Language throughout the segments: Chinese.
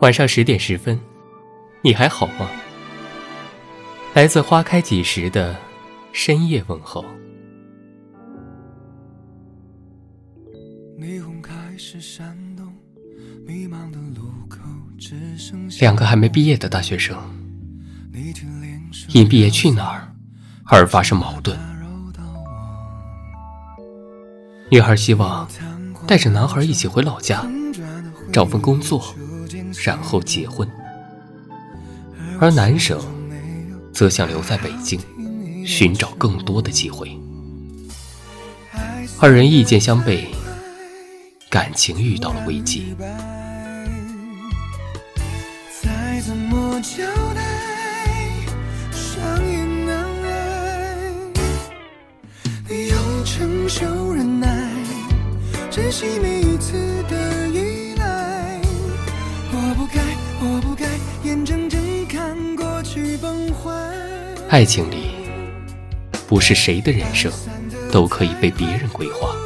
晚上十点十分，你还好吗？来自花开几时的深夜问候。两个还没毕业的大学生，因毕业去哪儿而发生矛盾。女孩希望带着男孩一起回老家找份工作。然后结婚，而男生则想留在北京，寻找更多的机会。二人意见相悖，感情遇到了危机。承受忍耐，珍惜每一次爱情里，不是谁的人生都可以被别人规划。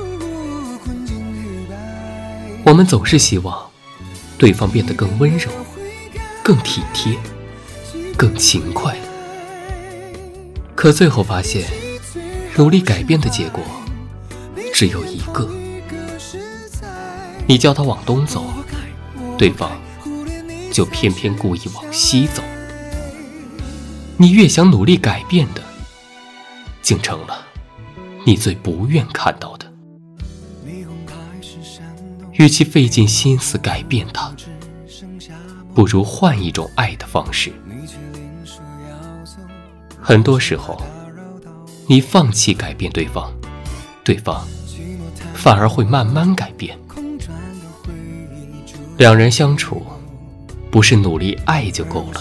我们总是希望对方变得更温柔、更体贴、更勤快，可最后发现，努力改变的结果只有一个：你叫他往东走，对方就偏偏故意往西走。你越想努力改变的，竟成了你最不愿看到的。与其费尽心思改变他，不如换一种爱的方式。很多时候，你放弃改变对方，对方反而会慢慢改变。两人相处，不是努力爱就够了。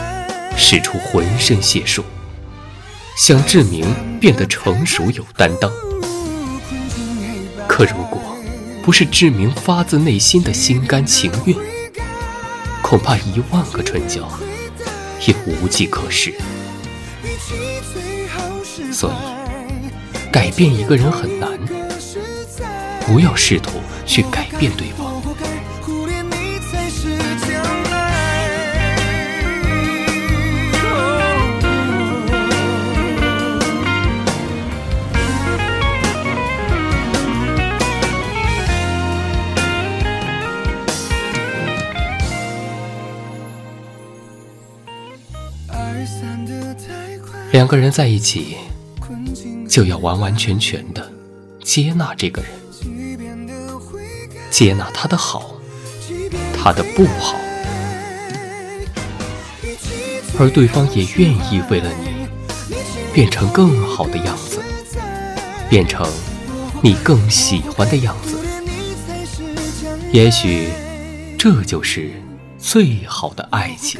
使出浑身解数，想志明变得成熟有担当。可如果不是志明发自内心的心甘情愿，恐怕一万个春娇也无计可施。所以，改变一个人很难，不要试图去改变对方。两个人在一起，就要完完全全的接纳这个人，接纳他的好，他的不好，而对方也愿意为了你变成更好的样子，变成你更喜欢的样子。也许这就是最好的爱情。